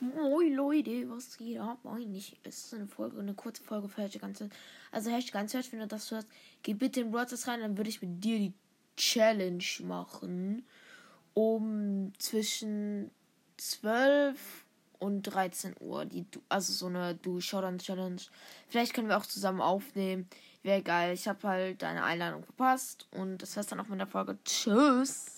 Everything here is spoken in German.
Moin Leute, was geht ab? Moin, ist es eine Folge, eine kurze Folge für die ganze. Also Hashtag ganz hört, wenn du das hörst, geh bitte in Brothers rein, dann würde ich mit dir die Challenge machen. Um zwischen 12 und 13 Uhr. Die, also so eine Du Showdown Challenge. Vielleicht können wir auch zusammen aufnehmen. Wäre geil. Ich habe halt deine Einladung verpasst. Und das war's dann auch mit der Folge. Tschüss.